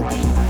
Estrada.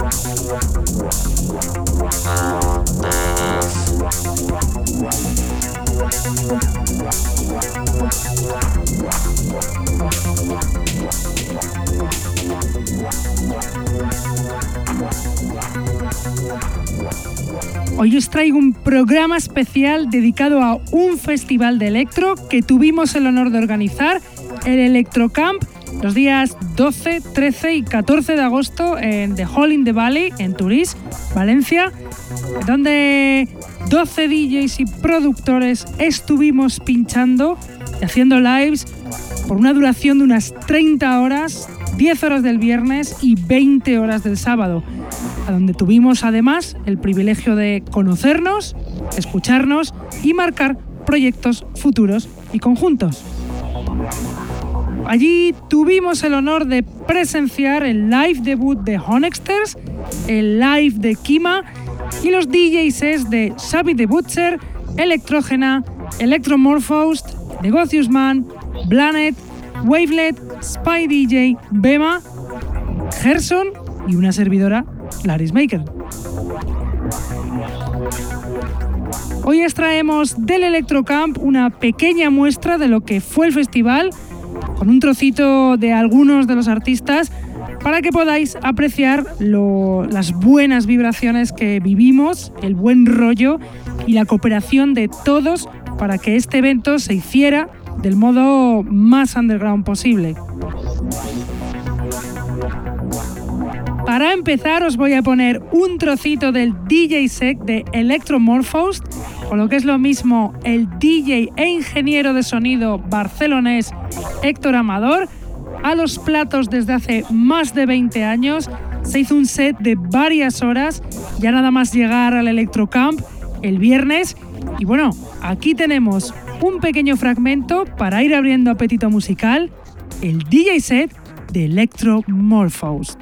Hoy os traigo un programa especial dedicado a un festival de electro que tuvimos el honor de organizar, el Electrocamp, los días 12, 13 y 14 de agosto en The Hall in the Valley, en Turís, Valencia, donde 12 DJs y productores estuvimos pinchando y haciendo lives por una duración de unas 30 horas, 10 horas del viernes y 20 horas del sábado a donde tuvimos además el privilegio de conocernos, escucharnos y marcar proyectos futuros y conjuntos. Allí tuvimos el honor de presenciar el live debut de Honexters, el live de Kima y los DJs de Xavi the Butcher, Electrogena, Electromorphosed, Negocius Man, Blanet, Wavelet, Spy DJ, Bema, Gerson y una servidora Laris Maker. Hoy extraemos del Electrocamp una pequeña muestra de lo que fue el festival, con un trocito de algunos de los artistas, para que podáis apreciar las buenas vibraciones que vivimos, el buen rollo y la cooperación de todos para que este evento se hiciera del modo más underground posible. Para empezar os voy a poner un trocito del DJ set de Electromorphos, o lo que es lo mismo el DJ e ingeniero de sonido barcelonés Héctor Amador. A los platos desde hace más de 20 años se hizo un set de varias horas, ya nada más llegar al Electrocamp el viernes. Y bueno, aquí tenemos un pequeño fragmento para ir abriendo apetito musical, el DJ set de Electromorphos.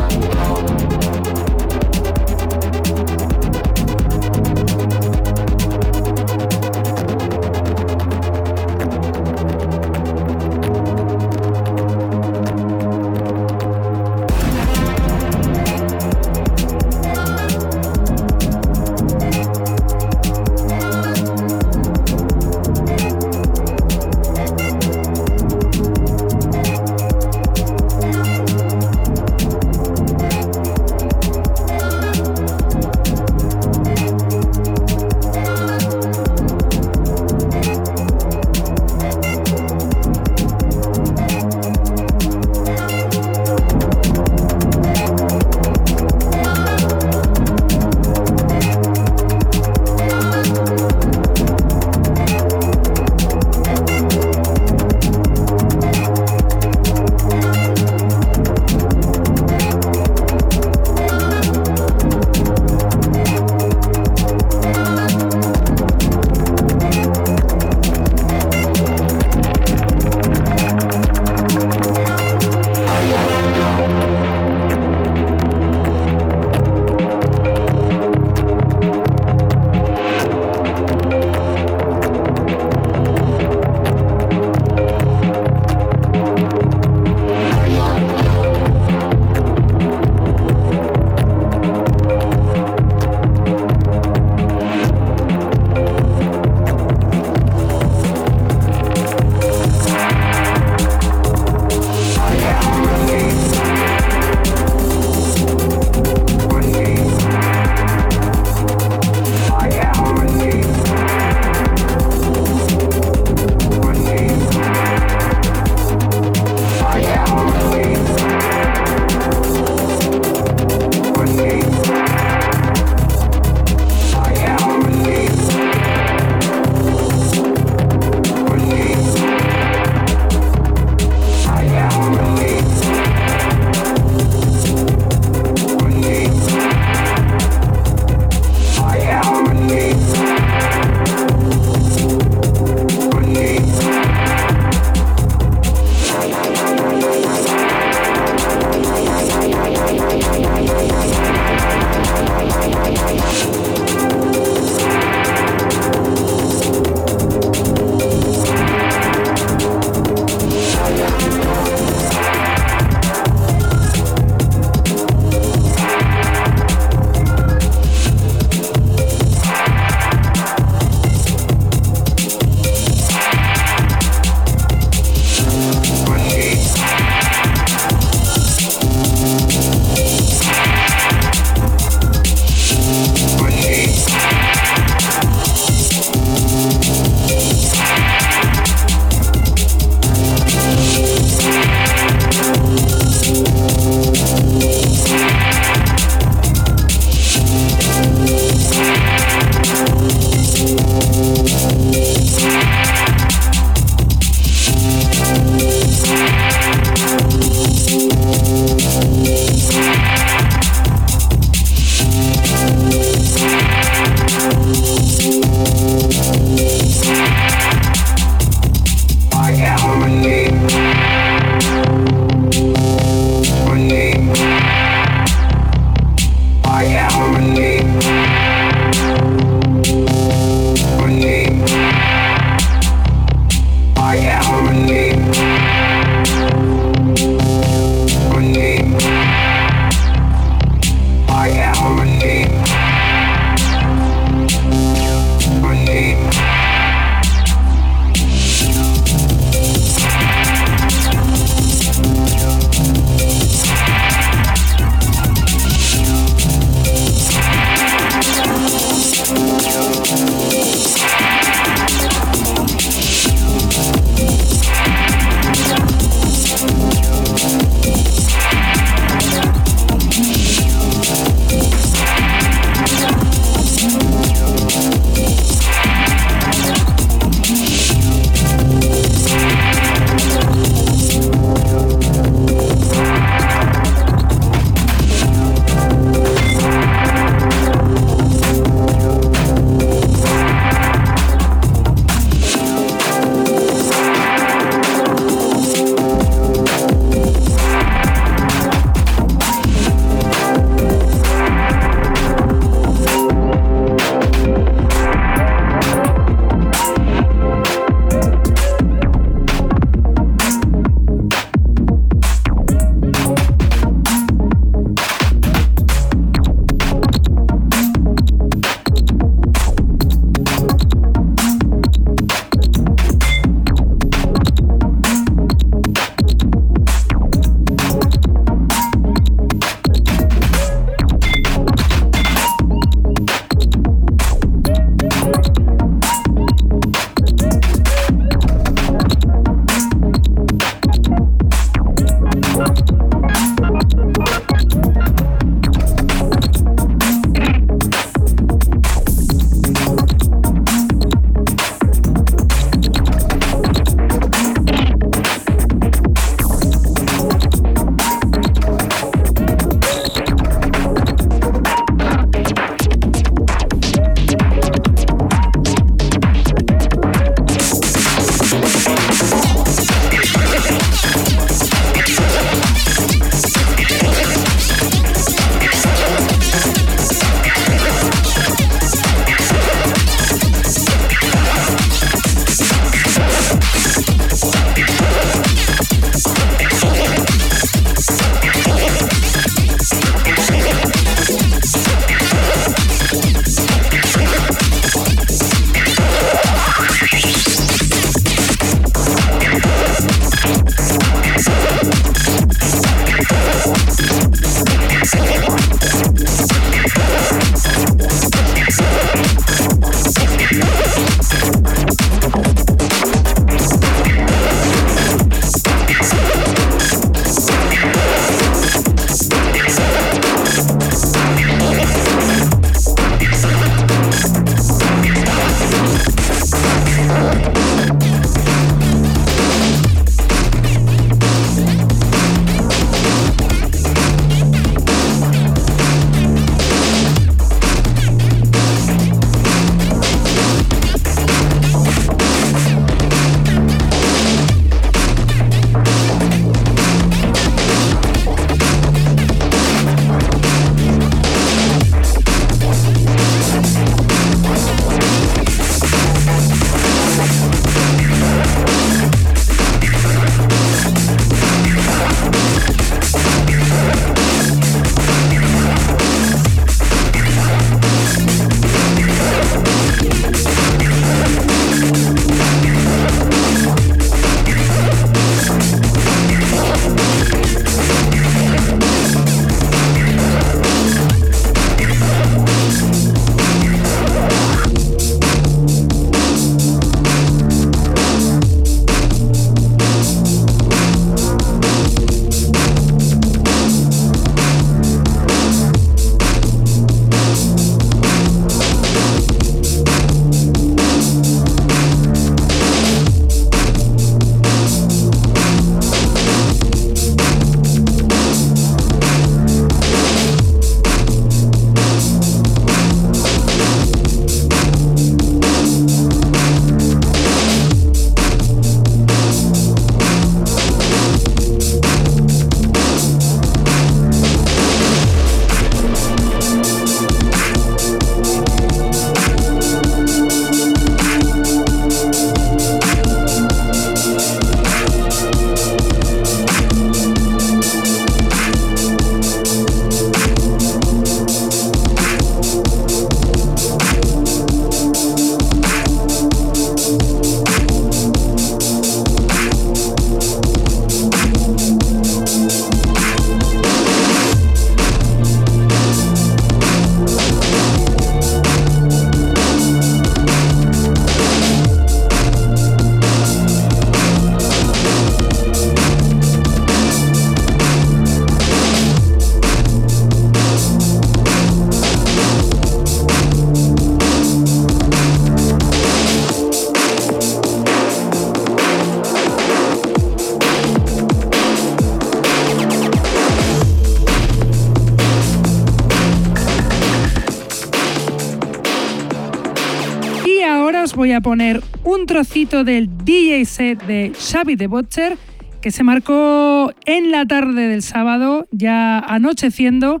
A poner un trocito del DJ set de Xavi de Butcher que se marcó en la tarde del sábado, ya anocheciendo,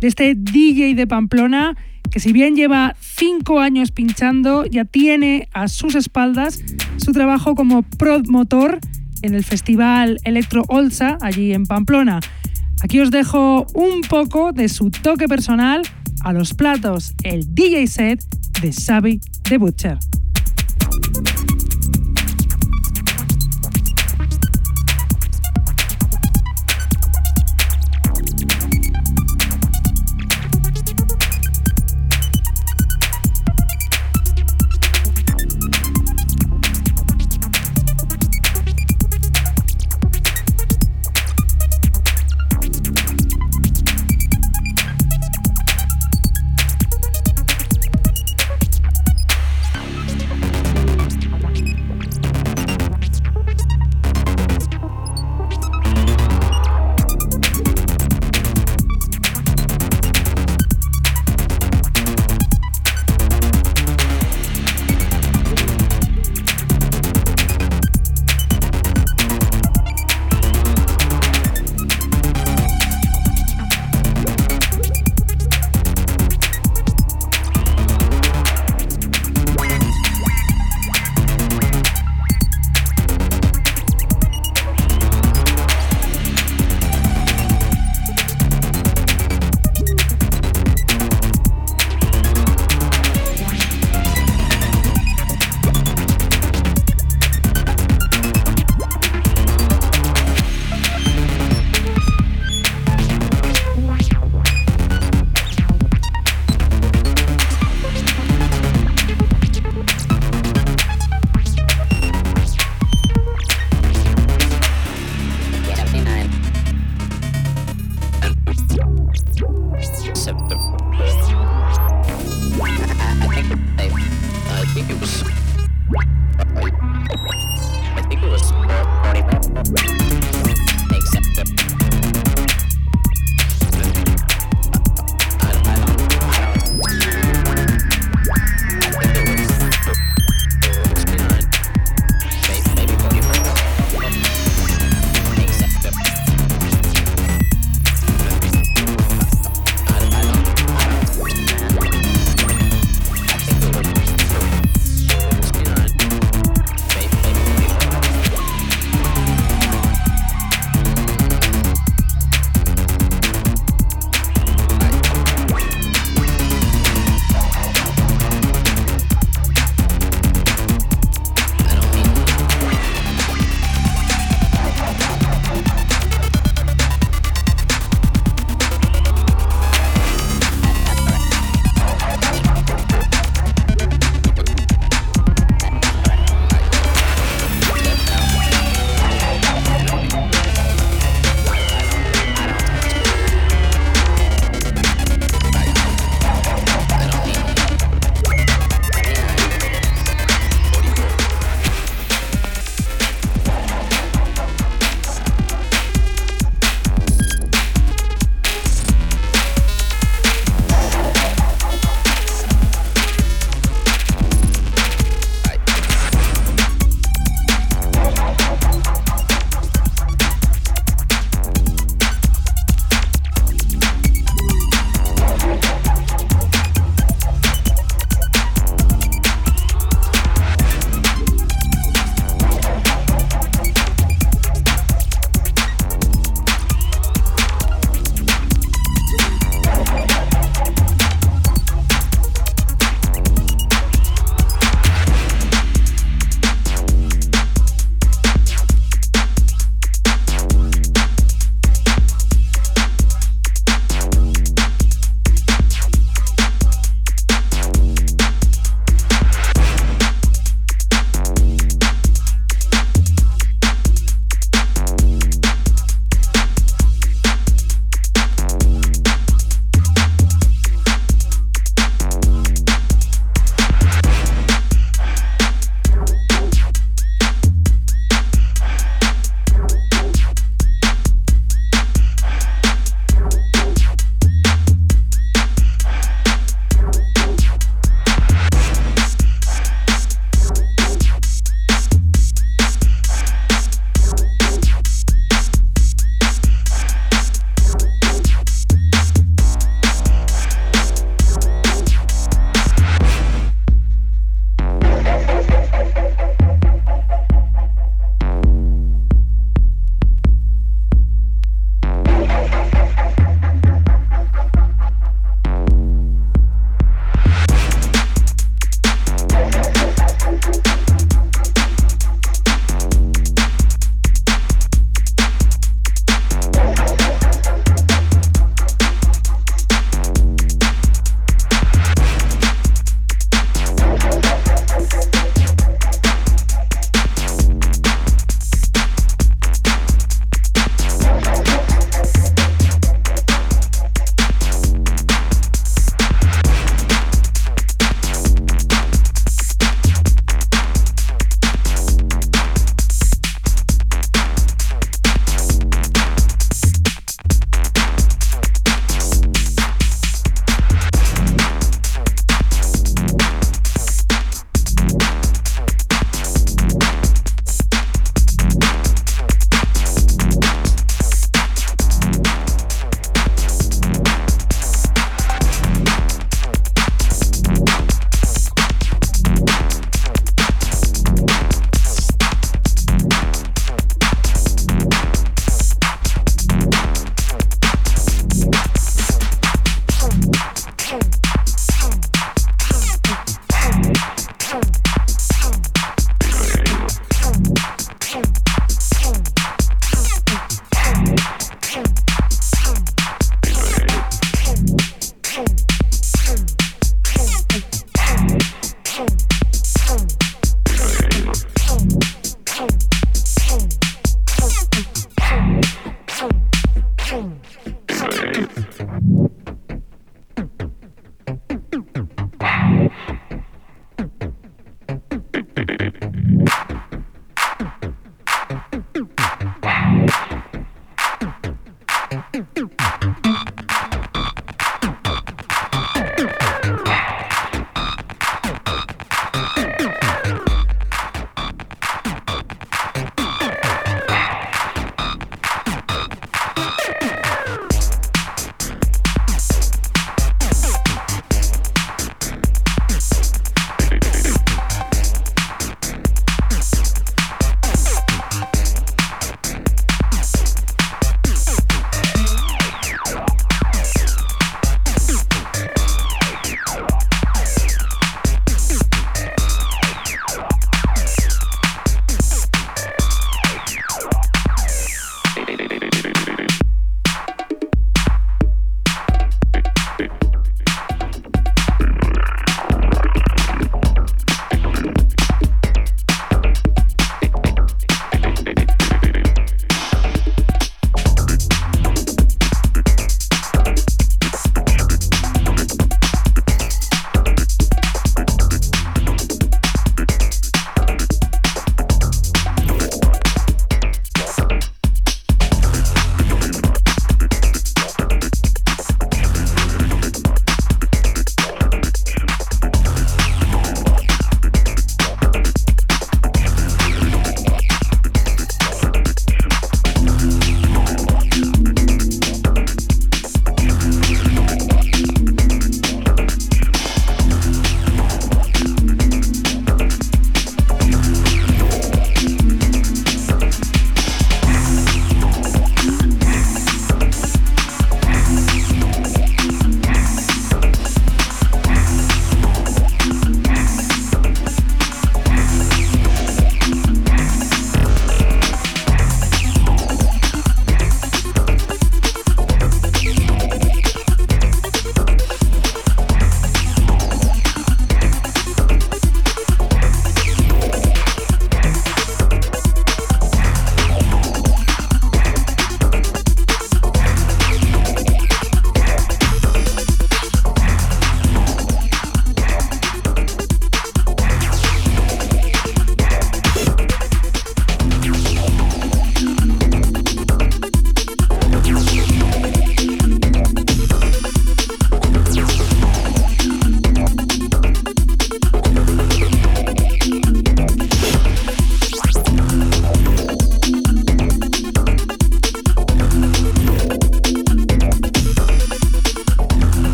de este DJ de Pamplona que si bien lleva cinco años pinchando, ya tiene a sus espaldas su trabajo como promotor en el festival Electro Olsa, allí en Pamplona. Aquí os dejo un poco de su toque personal a los platos, el DJ set de Xavi de Butcher.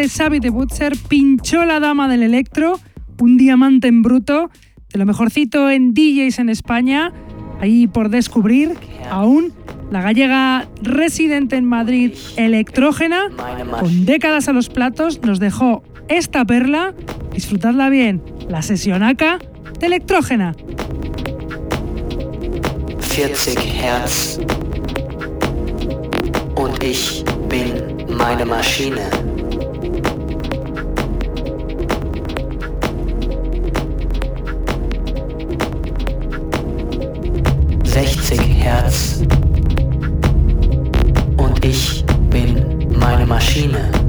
De Xavi de Butcher, pinchó la dama del electro, un diamante en bruto, de lo mejorcito en DJs en España, ahí por descubrir, aún la gallega residente en Madrid, electrógena, con décadas a los platos, nos dejó esta perla. Disfrutadla bien, la sesionaca de electrógena. 40 Hertz und ich bin meine Maschine. Und ich bin meine Maschine.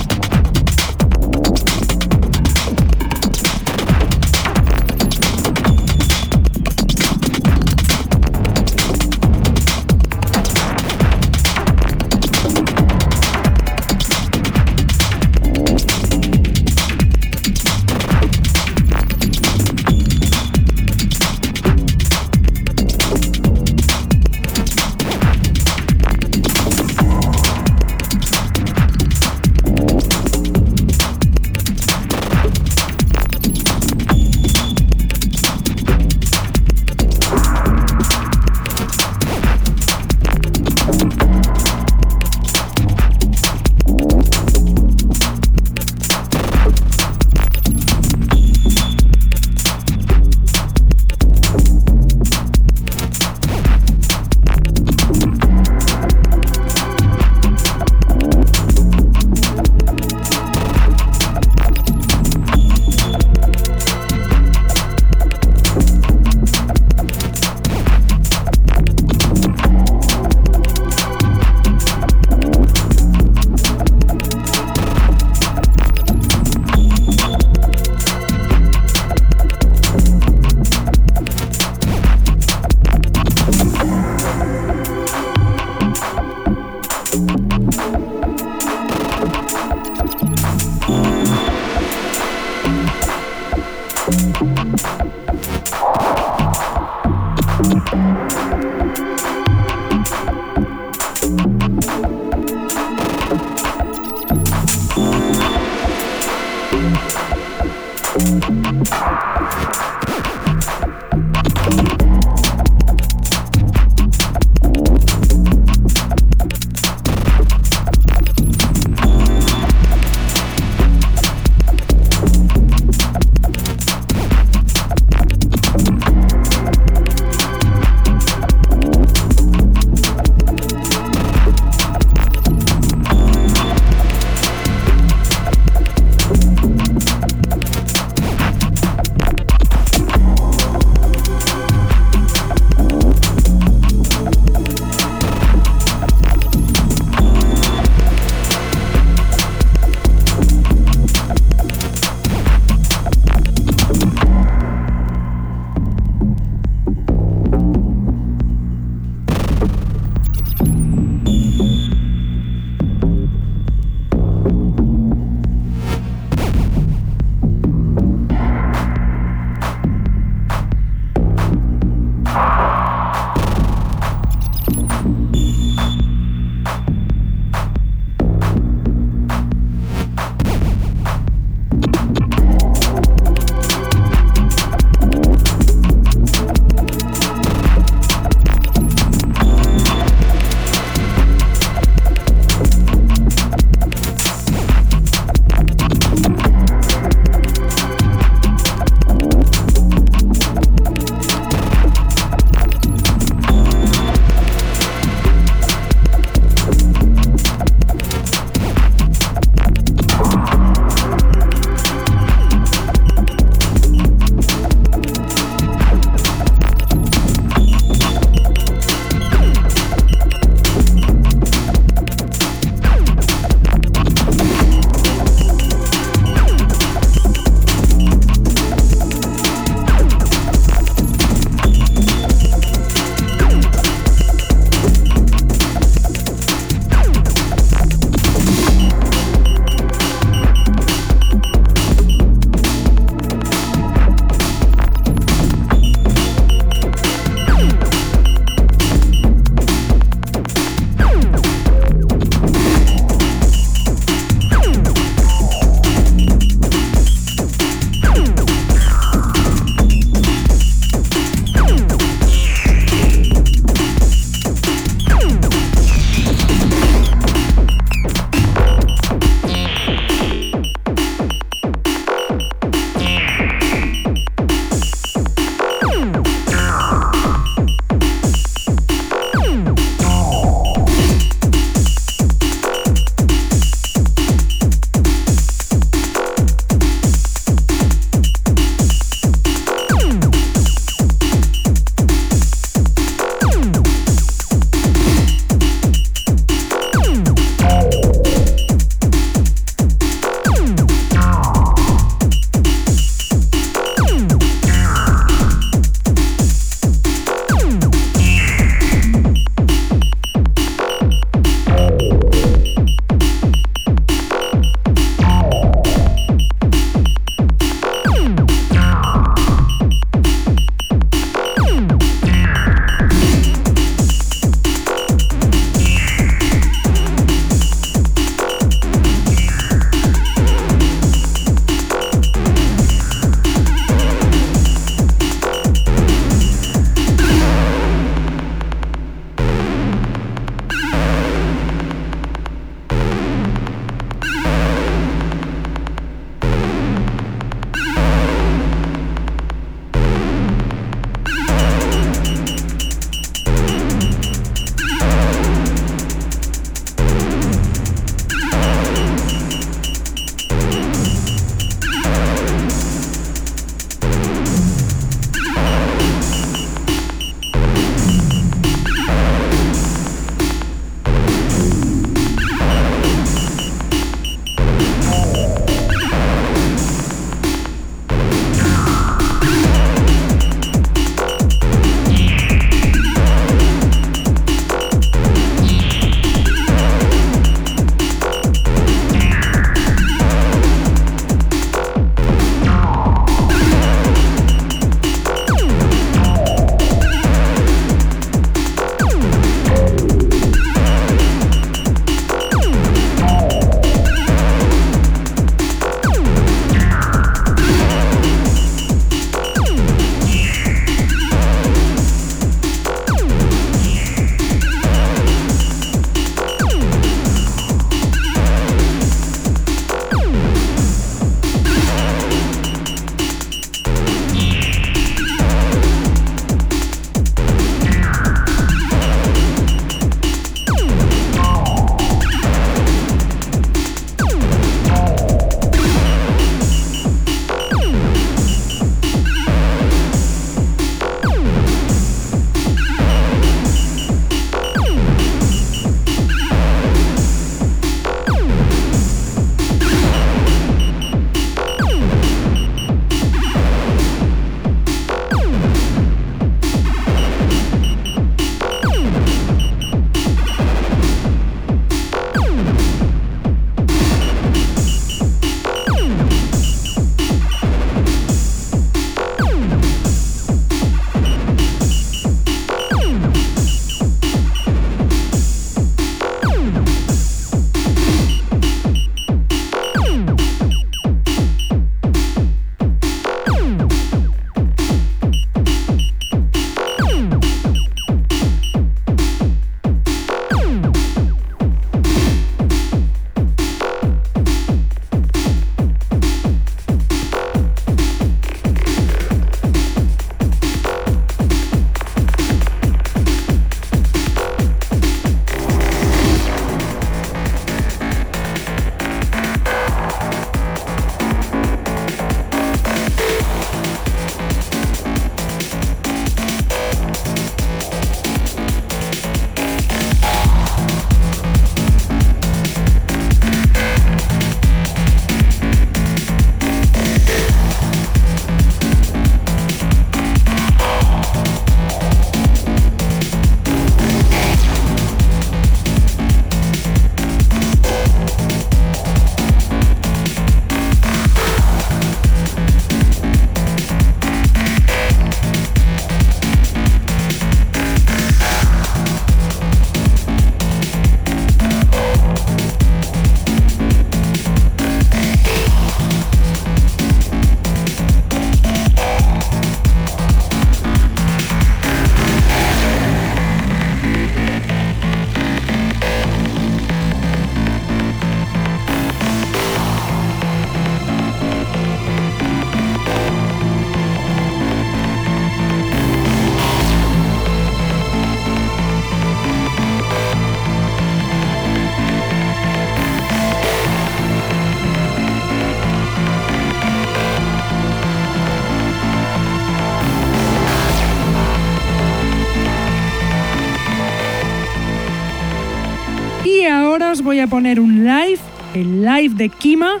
Poner un live, el live de Kima,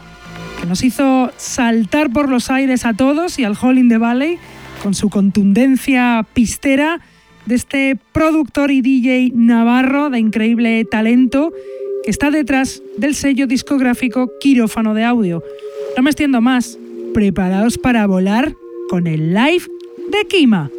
que nos hizo saltar por los aires a todos y al Hall in the Valley con su contundencia pistera de este productor y DJ navarro de increíble talento que está detrás del sello discográfico Quirófano de Audio. No me extiendo más, preparaos para volar con el live de Kima.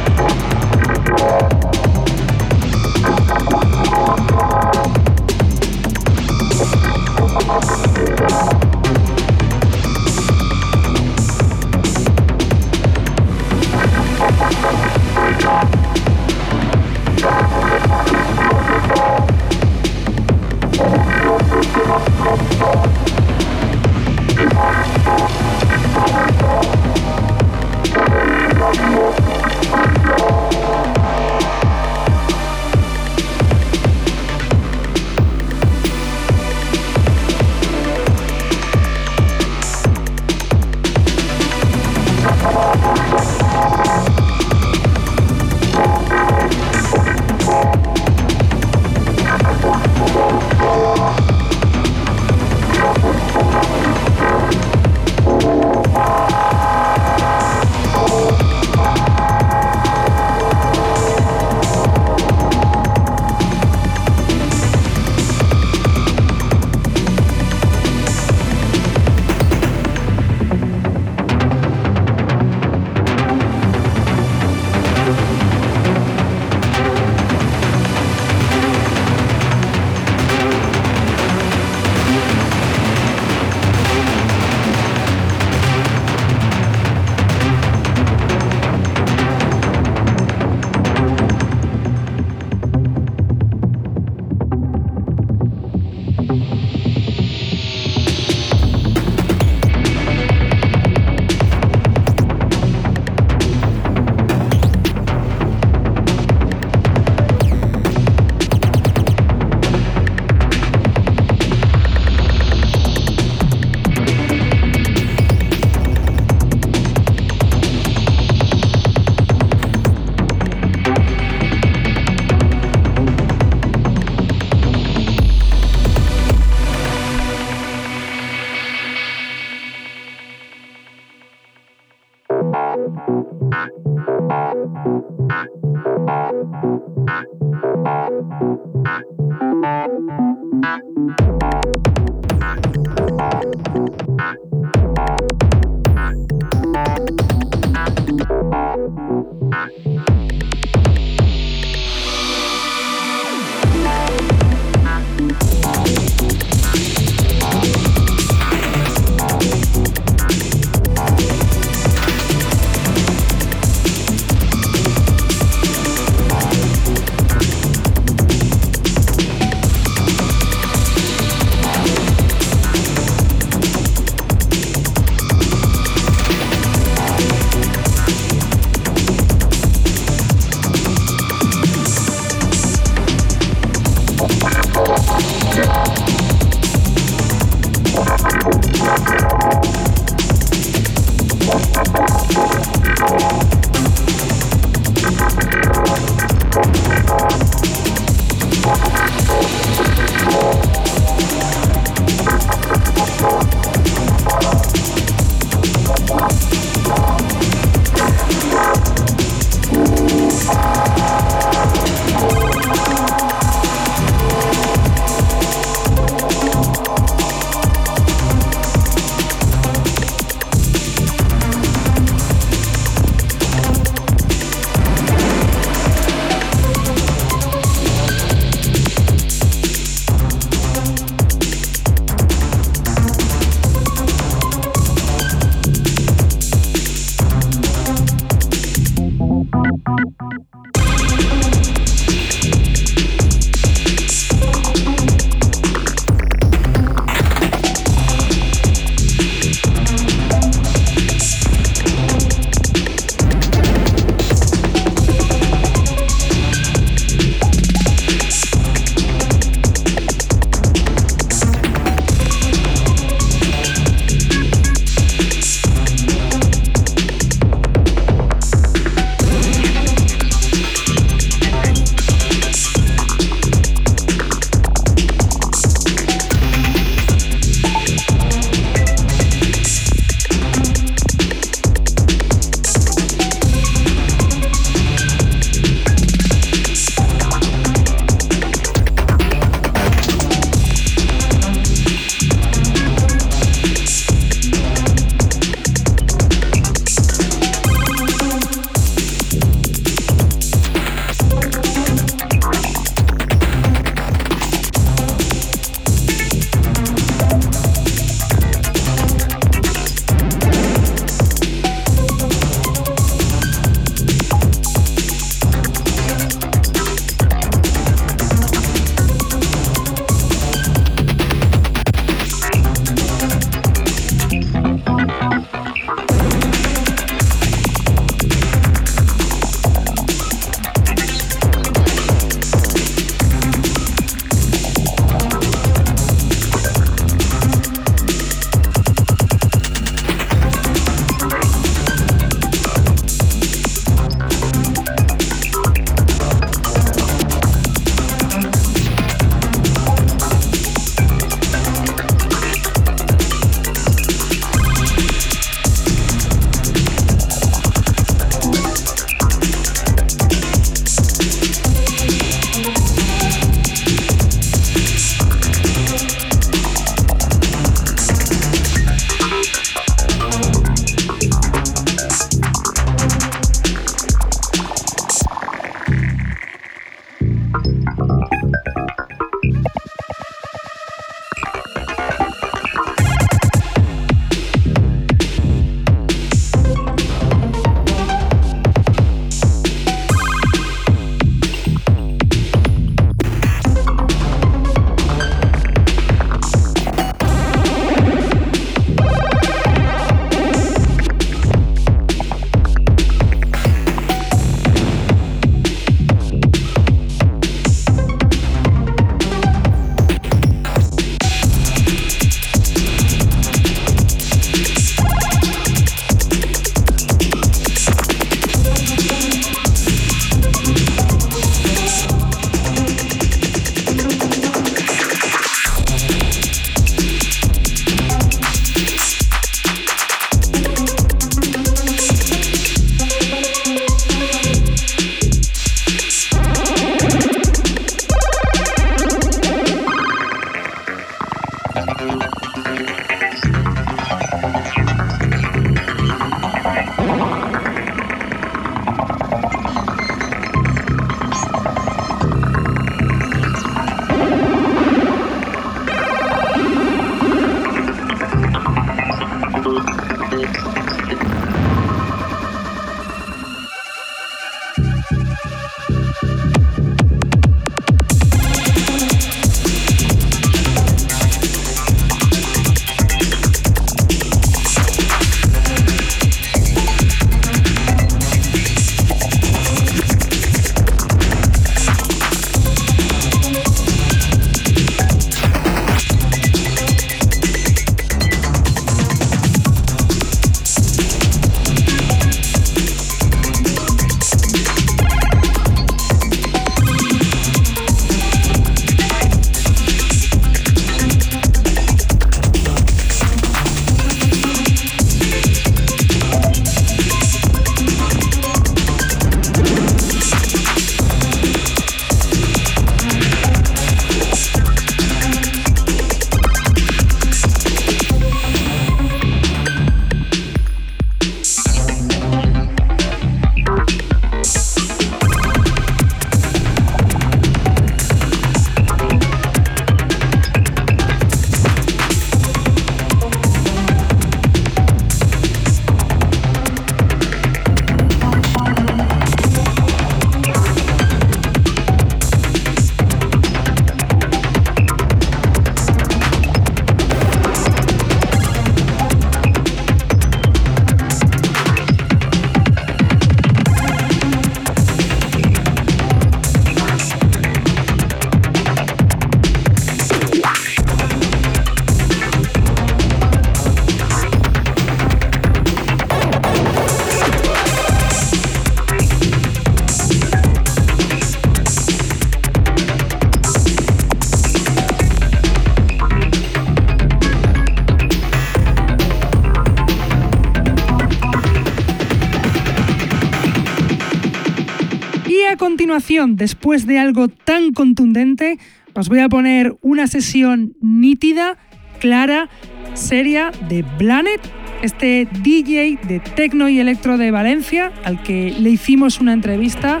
Después de algo tan contundente, os voy a poner una sesión nítida, clara, seria de Planet, este DJ de tecno y electro de Valencia, al que le hicimos una entrevista,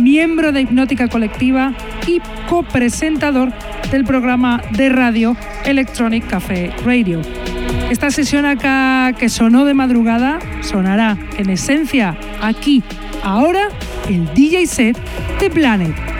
miembro de Hipnótica Colectiva y copresentador del programa de radio Electronic Café Radio. Esta sesión acá que sonó de madrugada sonará en esencia aquí, ahora, el DJ set de Planet.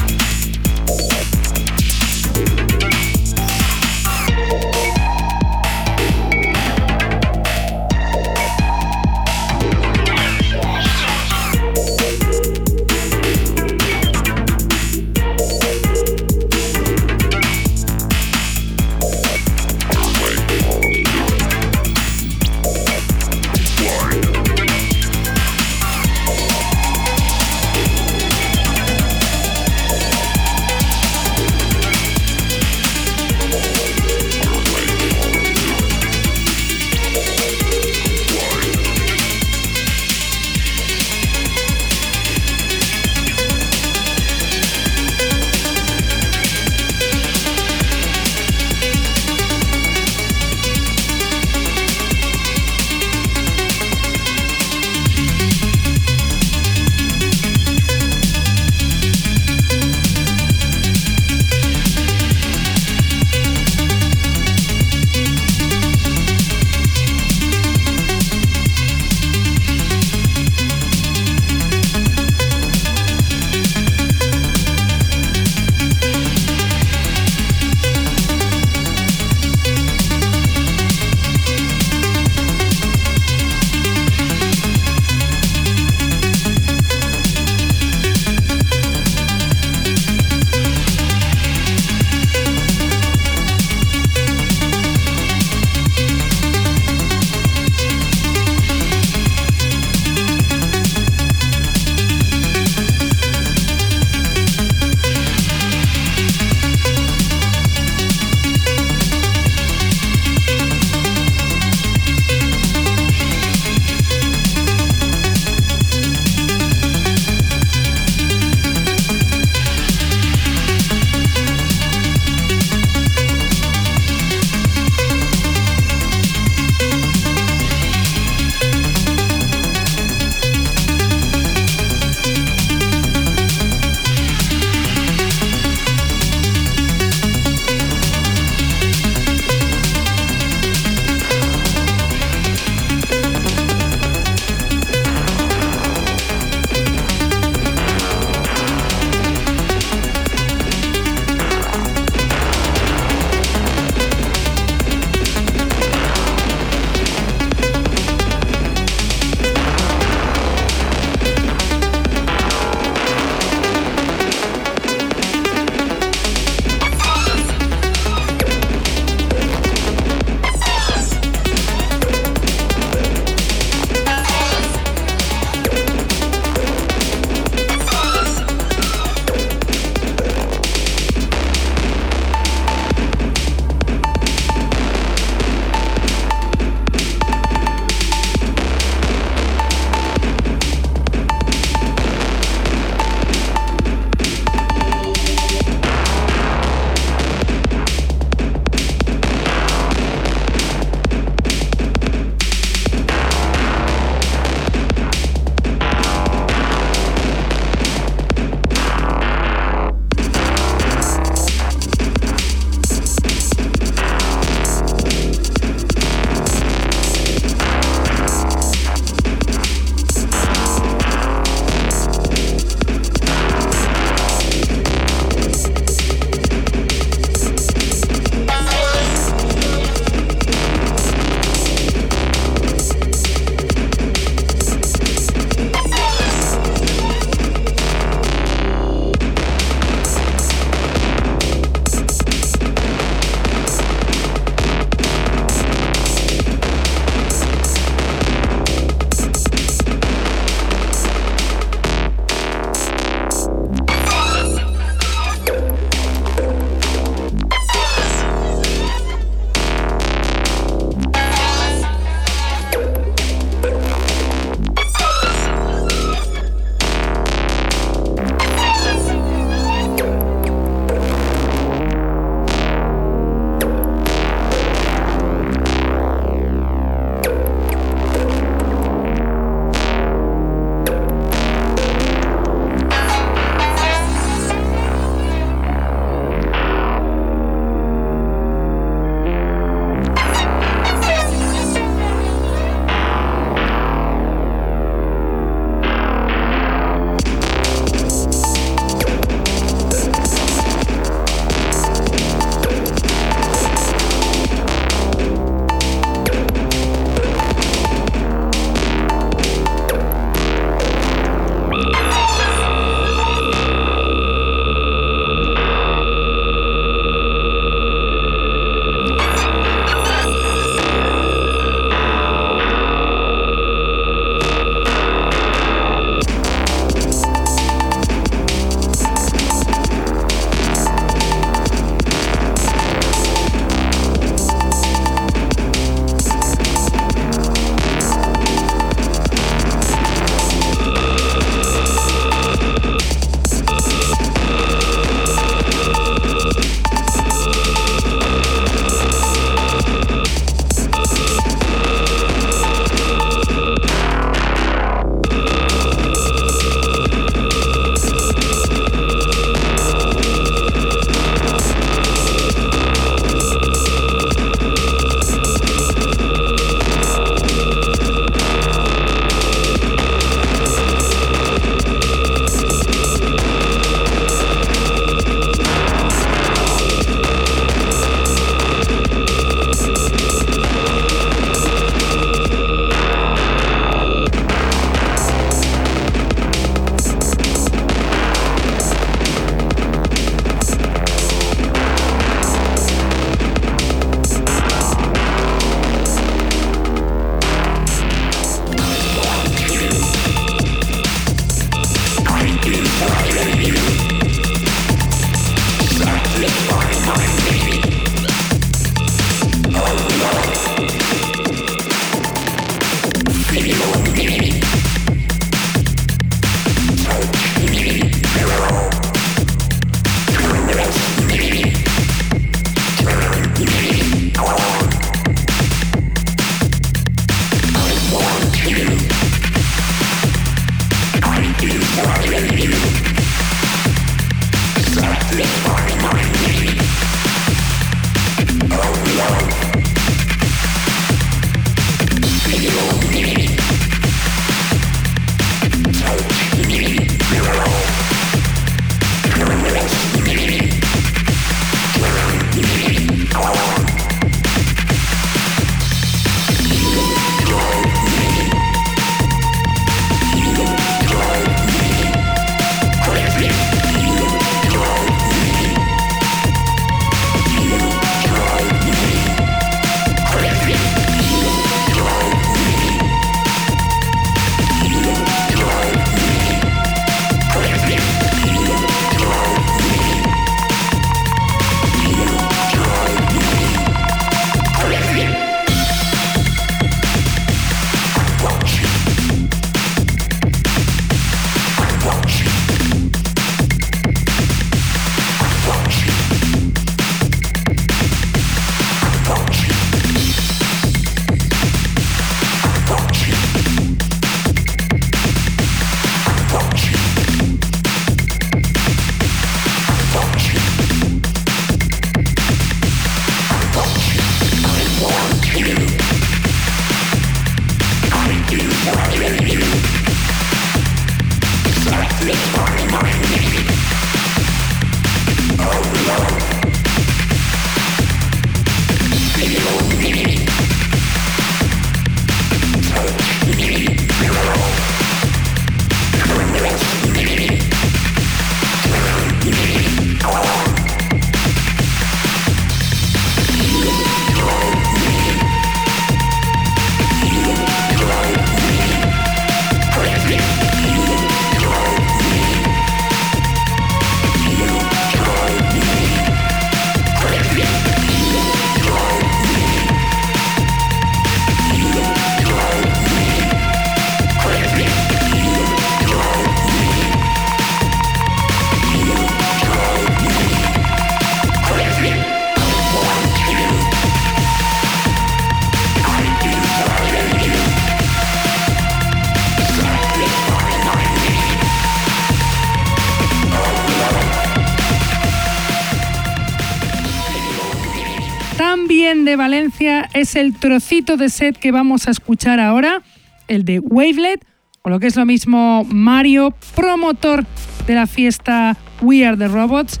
Es el trocito de set que vamos a escuchar ahora, el de Wavelet, o lo que es lo mismo Mario, promotor de la fiesta We Are the Robots,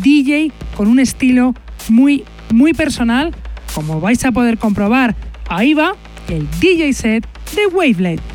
DJ con un estilo muy, muy personal, como vais a poder comprobar. Ahí va el DJ set de Wavelet.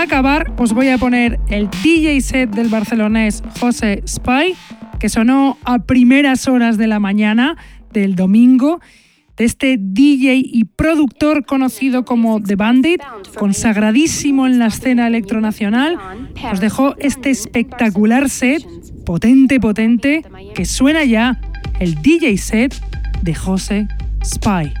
Para acabar os voy a poner el DJ set del barcelonés José Spy, que sonó a primeras horas de la mañana del domingo de este DJ y productor conocido como The Bandit, consagradísimo en la escena electronacional, os dejó este espectacular set, potente, potente, que suena ya el DJ set de José Spy.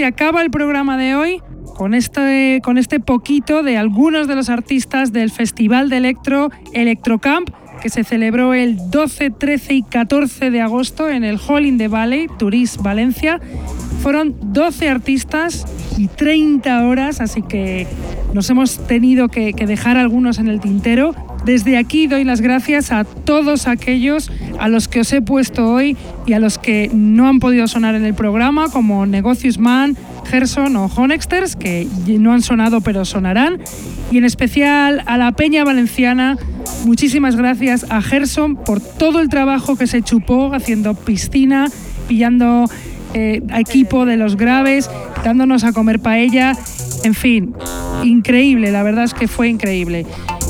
Se acaba el programa de hoy con este, con este poquito de algunos de los artistas del Festival de Electro Electrocamp que se celebró el 12, 13 y 14 de agosto en el Hall in the Valley, Turís, Valencia. Fueron 12 artistas y 30 horas, así que nos hemos tenido que, que dejar algunos en el tintero. Desde aquí doy las gracias a todos aquellos a los que os he puesto hoy y a los que no han podido sonar en el programa, como Negocius Man, Gerson o Honexters, que no han sonado pero sonarán. Y en especial a la Peña Valenciana, muchísimas gracias a Gerson por todo el trabajo que se chupó haciendo piscina, pillando eh, equipo de los graves, dándonos a comer paella. En fin, increíble, la verdad es que fue increíble.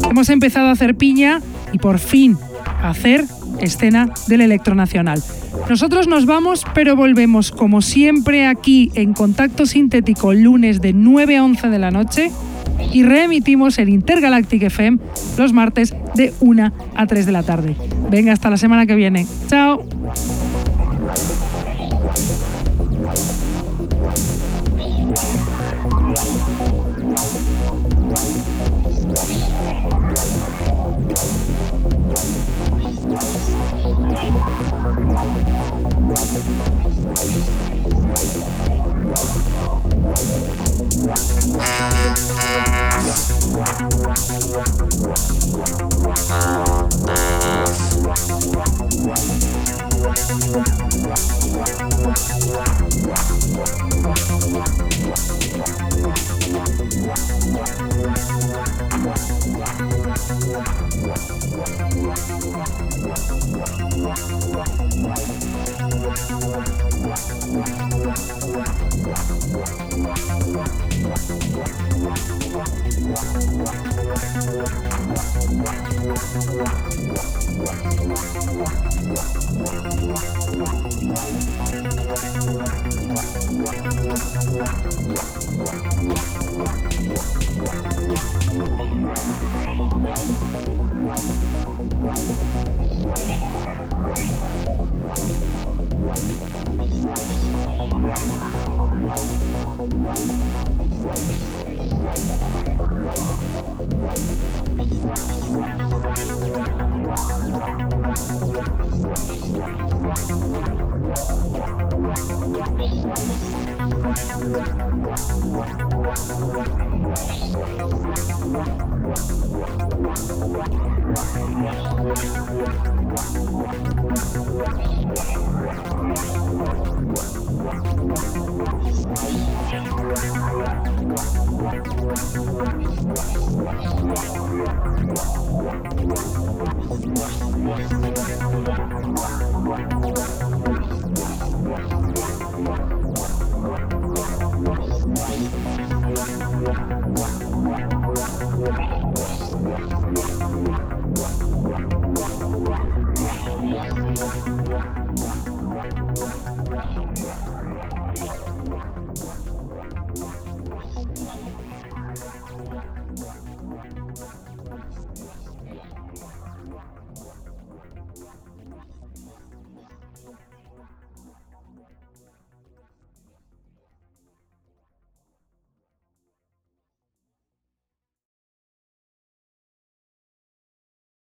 Hemos empezado a hacer piña y por fin a hacer escena del Electronacional. Nosotros nos vamos, pero volvemos como siempre aquí en Contacto Sintético lunes de 9 a 11 de la noche y reemitimos el Intergalactic FM los martes de 1 a 3 de la tarde. Venga, hasta la semana que viene. Chao. Thank you.